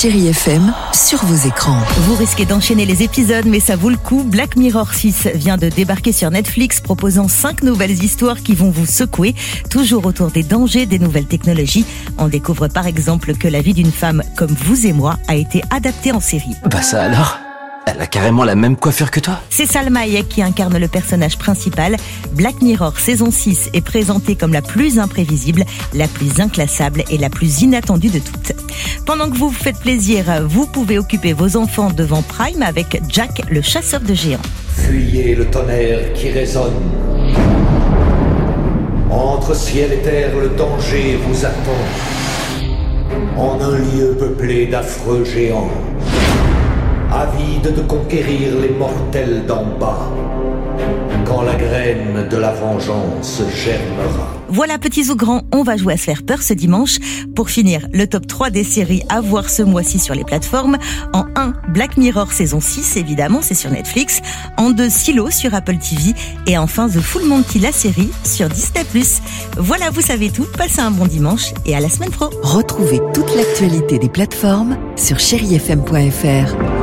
Chérie FM sur vos écrans. Vous risquez d'enchaîner les épisodes, mais ça vaut le coup. Black Mirror 6 vient de débarquer sur Netflix, proposant 5 nouvelles histoires qui vont vous secouer, toujours autour des dangers des nouvelles technologies. On découvre par exemple que la vie d'une femme comme vous et moi a été adaptée en série. Bah ça alors? Elle a carrément la même coiffure que toi C'est Salma Hayek qui incarne le personnage principal. Black Mirror saison 6 est présentée comme la plus imprévisible, la plus inclassable et la plus inattendue de toutes. Pendant que vous vous faites plaisir, vous pouvez occuper vos enfants devant Prime avec Jack, le chasseur de géants. Fuyez le tonnerre qui résonne. Entre ciel et terre, le danger vous attend. En un lieu peuplé d'affreux géants, de conquérir les mortels d'en bas, quand la graine de la vengeance germera. Voilà, petits ou grands, on va jouer à se faire peur ce dimanche. Pour finir, le top 3 des séries à voir ce mois-ci sur les plateformes. En 1, Black Mirror saison 6, évidemment, c'est sur Netflix. En 2, Silo sur Apple TV. Et enfin, The Full Monty, la série, sur Disney+. Voilà, vous savez tout. Passez un bon dimanche et à la semaine pro. Retrouvez toute l'actualité des plateformes sur chérifm.fr.